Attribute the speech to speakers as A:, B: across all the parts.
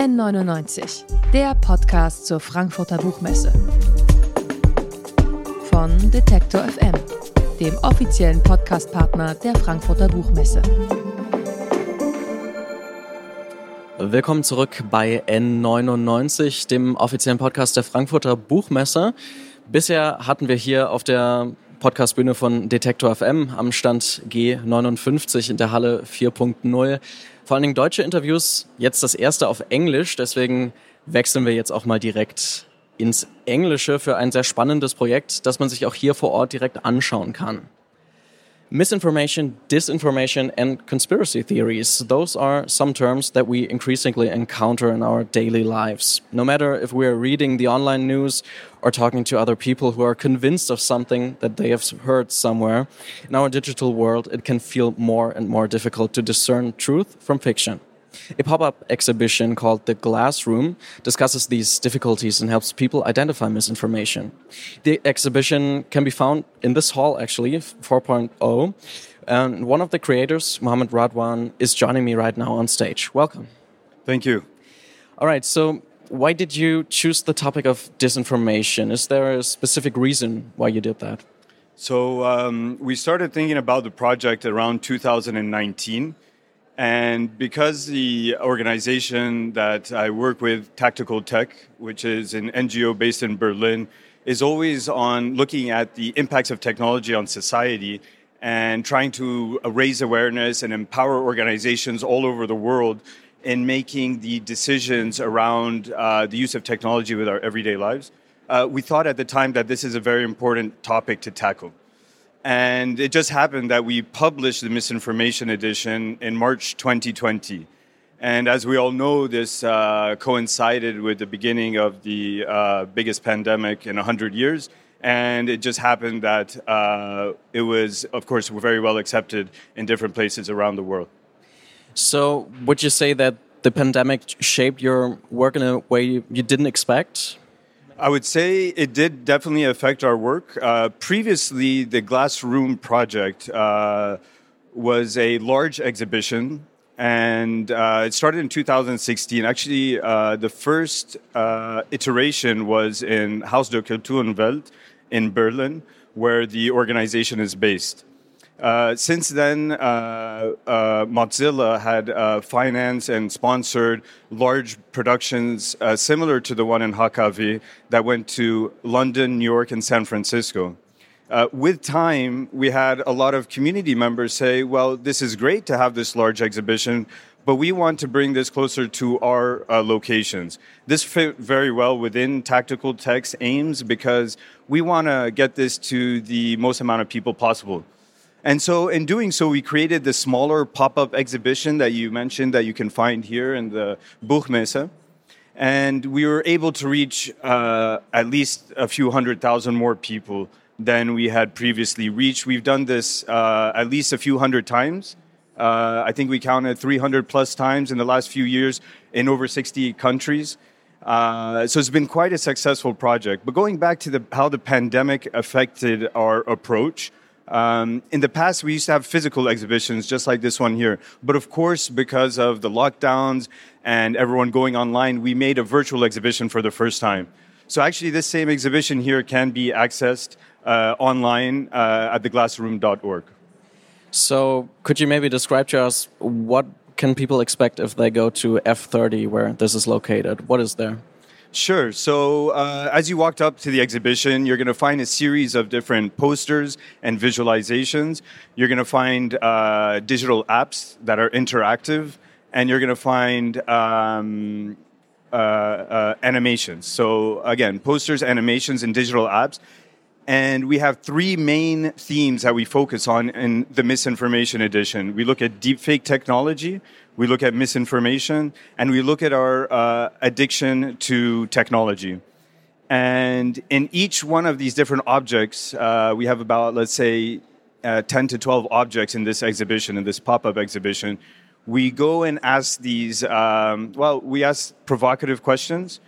A: N99, der Podcast zur Frankfurter Buchmesse. Von Detektor FM, dem offiziellen Podcastpartner der Frankfurter Buchmesse.
B: Willkommen zurück bei N99, dem offiziellen Podcast der Frankfurter Buchmesse. Bisher hatten wir hier auf der Podcastbühne von Detektor FM am Stand G59 in der Halle 4.0. Vor allen Dingen deutsche Interviews, jetzt das erste auf Englisch, deswegen wechseln wir jetzt auch mal direkt ins Englische für ein sehr spannendes Projekt, das man sich auch hier vor Ort direkt anschauen kann. Misinformation, disinformation, and conspiracy theories. Those are some terms that we increasingly encounter in our daily lives. No matter if we're reading the online news or talking to other people who are convinced of something that they have heard somewhere, in our digital world, it can feel more and more difficult to discern truth from fiction. A pop up exhibition called The Glass Room discusses these difficulties and helps people identify misinformation. The exhibition can be found in this hall, actually, 4.0. And one of the creators, Mohammed Radwan, is joining me right now on stage. Welcome.
C: Thank you.
B: All right, so why did you choose the topic of disinformation? Is there a specific reason why you did that?
C: So, um, we started thinking about the project around 2019 and because the organization that I work with, Tactical Tech, which is an NGO based in Berlin, is always on looking at the impacts of technology on society and trying to raise awareness and empower organizations all over the world in making the decisions around uh, the use of technology with our everyday lives. Uh, we thought at the time that this is a very important topic to tackle. And it just happened that we published the misinformation edition in March 2020. And as we all know, this uh, coincided with the beginning of the uh, biggest pandemic in 100 years. And it just happened that uh, it was, of course, very well accepted in different places around the world.
B: So, would you say that the pandemic shaped your work in a way you didn't expect?
C: I would say it did definitely affect our work. Uh, previously, the Glass Room project uh, was a large exhibition, and uh, it started in 2016. Actually, uh, the first uh, iteration was in Haus der Kulturenwelt in Berlin, where the organization is based. Uh, since then, uh, uh, Mozilla had uh, financed and sponsored large productions uh, similar to the one in HKW that went to London, New York, and San Francisco. with time, we had a lot of community members say, well, this is great to have this large exhibition, but we want to bring this closer to our uh, locations. This fit very well within Tactical Tech's aims because we want to get this to the most amount of people possible. And so, in doing so, we created the smaller pop up exhibition that you mentioned that you can find here in the Buchmesse. And we were able to reach uh, at least a few hundred thousand more people than we had previously reached. We've done this uh, at least a few hundred times. Uh, I think we counted 300 plus times in the last few years in over 60 countries. Uh, so it's been quite a successful project. But going back to the, how the pandemic affected our approach, um, in the past, we used to have physical exhibitions just like this one here. But of course, because of the lockdowns and everyone going online, we made a virtual exhibition for the first time. So actually, this same exhibition here can be accessed uh, online uh, at theglassroom.org.
B: So could you maybe describe to us what can people expect if they go to F30 where this is located? What is there?
C: Sure. So, uh, as you walked up to the exhibition, you're going to find a series of different posters and visualizations. You're going to find uh, digital apps that are interactive, and you're going to find um, uh, uh, animations. So, again, posters, animations, and digital apps. And we have three main themes that we focus on in the misinformation edition. We look at deepfake technology, we look at misinformation, and we look at our uh, addiction to technology. And in each one of these different objects, uh, we have about, let's say, uh, 10 to 12 objects in this exhibition, in this pop up exhibition. We go and ask these, um, well, we ask provocative questions.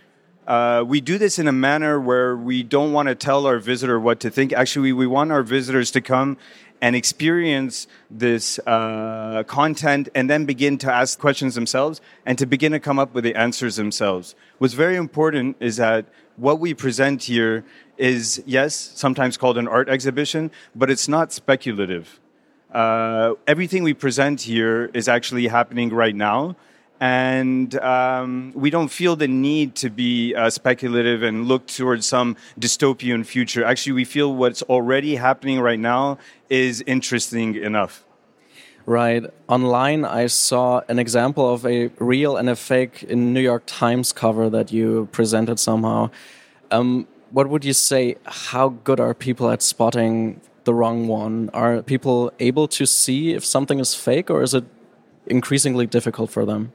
C: Uh, we do this in a manner where we don't want to tell our visitor what to think. Actually, we want our visitors to come and experience this uh, content and then begin to ask questions themselves and to begin to come up with the answers themselves. What's very important is that what we present here is, yes, sometimes called an art exhibition, but it's not speculative. Uh, everything we present here is actually happening right now and um, we don't feel the need to be uh, speculative and look towards some dystopian future. Actually, we feel what's already happening right now is interesting enough.
B: Right. Online, I saw an example of a real and a fake in New York Times cover that you presented somehow. Um, what would you say? How good are people at spotting the wrong one? Are people able to see if something is fake, or is it increasingly difficult for them?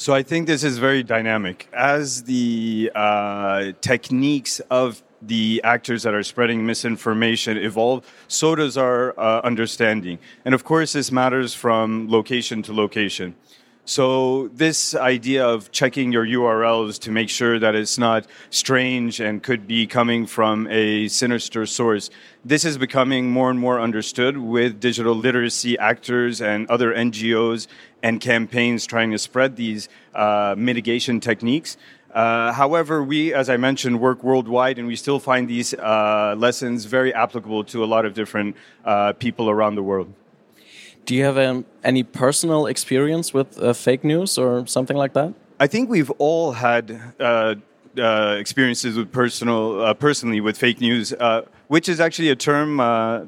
C: So I think this is very dynamic. As the uh, techniques of the actors that are spreading misinformation evolve, so does our uh, understanding. And of course, this matters from location to location. So this idea of checking your URLs to make sure that it's not strange and could be coming from a sinister source, this is becoming more and more understood with digital literacy actors and other NGOs and campaigns trying to spread these uh, mitigation techniques. Uh, however, we, as I mentioned, work worldwide, and we still find these uh, lessons very applicable to a lot of different uh, people around the world.
B: Do you have um, any personal experience with uh, fake news or something like that?
C: I think we've all had uh, experiences with personal, personally with fake news, which is actually a term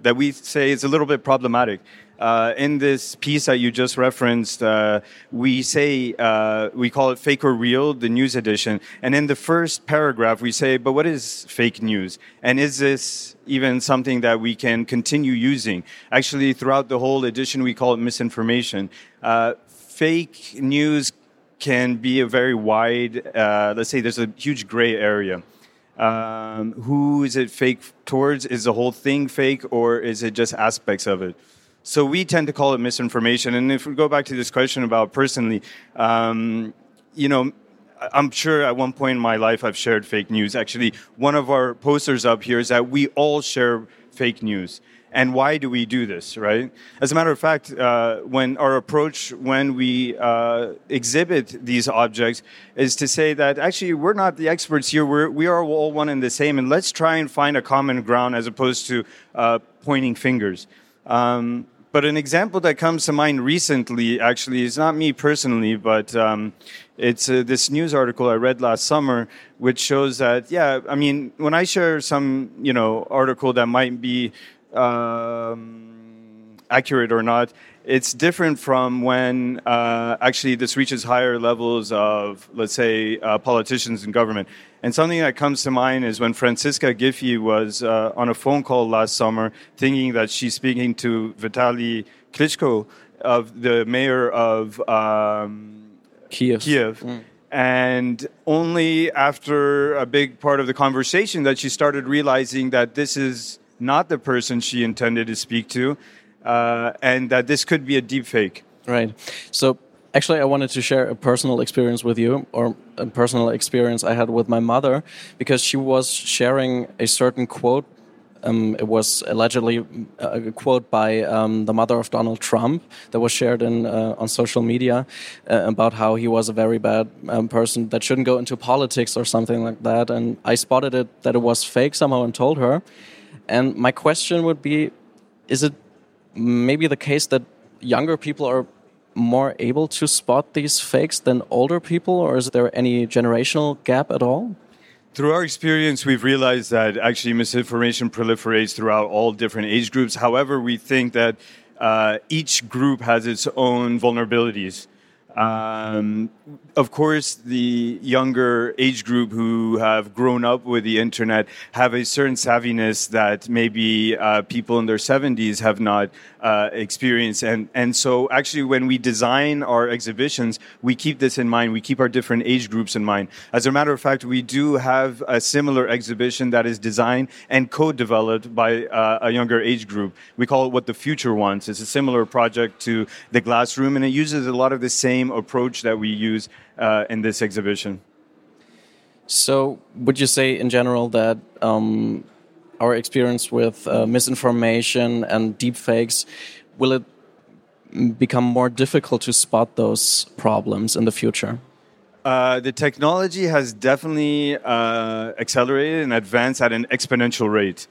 C: that we say is a little bit problematic. Uh, in this piece that you just referenced, uh, we say uh, we call it fake or real, the news edition. And in the first paragraph, we say, but what is fake news? And is this even something that we can continue using? Actually, throughout the whole edition, we call it misinformation. Uh, fake news can be a very wide, uh, let's say there's a huge gray area. Um, who is it fake towards? Is the whole thing fake or is it just aspects of it? So we tend to call it misinformation. And if we go back to this question about personally, um, you know, I'm sure at one point in my life I've shared fake news. Actually, one of our posters up here is that we all share fake news. And why do we do this, right? As a matter of fact, uh, when our approach when we uh, exhibit these objects is to say that actually we're not the experts here. We're, we are all one and the same, and let's try and find a common ground as opposed to uh, pointing fingers. Um, but an example that comes to mind recently, actually, is not me personally, but um, it's uh, this news article I read last summer, which shows that, yeah, I mean, when I share some, you know, article that might be um, accurate or not, it's different from when uh, actually this reaches higher levels of, let's say, uh, politicians and government. And something that comes to mind is when Franziska Giffey was uh, on a phone call last summer, thinking that she's speaking to Vitaly Klitschko, of the mayor of um,
B: Kiev.
C: Kiev. Mm. And only after a big part of the conversation that she started realizing that this is not the person she intended to speak to uh, and that this could be a deep fake.
B: Right. So actually, I wanted to share a personal experience with you, or a personal experience I had with my mother, because she was sharing a certain quote. Um, it was allegedly a quote by um, the mother of Donald Trump that was shared in, uh, on social media uh, about how he was a very bad um, person that shouldn't go into politics or something like that. And I spotted it that it was fake somehow and told her. And my question would be: Is it maybe the case that younger people are more able to spot these fakes than older people, or is there any generational gap at all?
C: Through our experience, we've realized that actually misinformation proliferates throughout all different age groups. However, we think that uh, each group has its own vulnerabilities. Um, of course, the younger age group who have grown up with the internet have a certain savviness that maybe uh, people in their 70s have not uh, experienced. And, and so, actually, when we design our exhibitions, we keep this in mind. We keep our different age groups in mind. As a matter of fact, we do have a similar exhibition that is designed and co developed by uh, a younger age group. We call it What the Future Wants. It's a similar project to the Glass Room, and it uses a lot of the same approach that we use uh, in this exhibition.
B: So, would you say in general that um, our experience with uh, misinformation and deepfakes, will it become more difficult to spot those problems in the future?
C: Uh, the technology has definitely uh, accelerated and advanced at an exponential rate.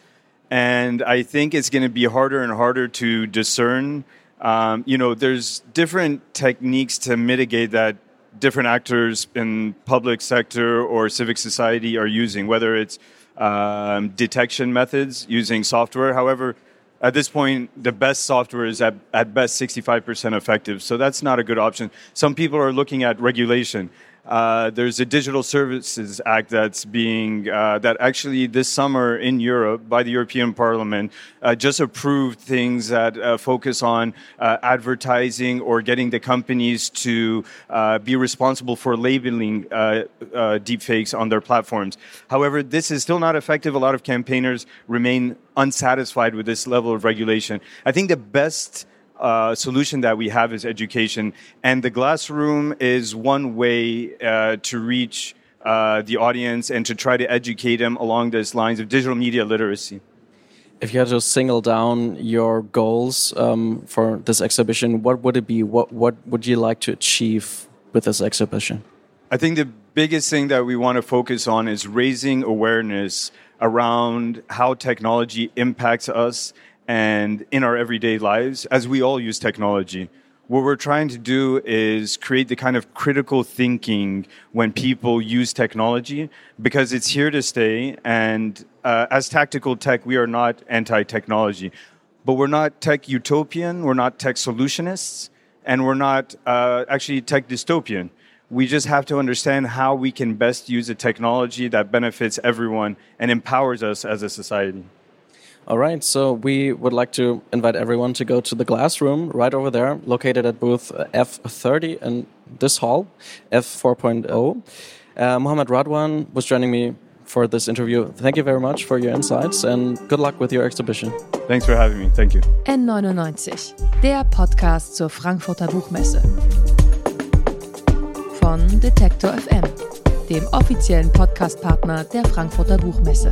C: And I think it's going to be harder and harder to discern. Um, you know, there's different techniques to mitigate that different actors in public sector or civic society are using, whether it's um, detection methods using software. However, at this point, the best software is at, at best 65% effective. So that's not a good option. Some people are looking at regulation. Uh, there's a Digital Services Act that's being uh, that actually this summer in Europe by the European Parliament uh, just approved things that uh, focus on uh, advertising or getting the companies to uh, be responsible for labeling deepfakes on their platforms. However, this is still not effective. A lot of campaigners remain unsatisfied with this level of regulation. I think the best uh, solution that we have is education. And the glass room is one way uh, to reach uh, the audience and to try to educate them along those lines of digital media literacy.
B: If you had to single down your goals um, for this exhibition, what would it be? What, what would you like to achieve with this exhibition?
C: I think the biggest thing that we want to focus on is raising awareness around how technology impacts us and in our everyday lives as we all use technology. What we're trying to do is create the kind of critical thinking when people use technology because it's here to stay. And uh, as tactical tech, we are not anti technology, but we're not tech utopian, we're not tech solutionists, and we're not uh, actually tech dystopian. We just have to understand how we can best use a technology that benefits everyone and empowers us as a society.
B: All right, so we would like to invite everyone to go to the glass room right over there, located at booth F30 in this hall, F4.0. Uh, Mohammed Radwan was joining me for this interview. Thank you very much for your insights and good luck with your exhibition.
C: Thanks for having me. Thank you.
A: N99, der Podcast zur Frankfurter Buchmesse. Von Detektor FM, dem offiziellen Podcastpartner der Frankfurter Buchmesse.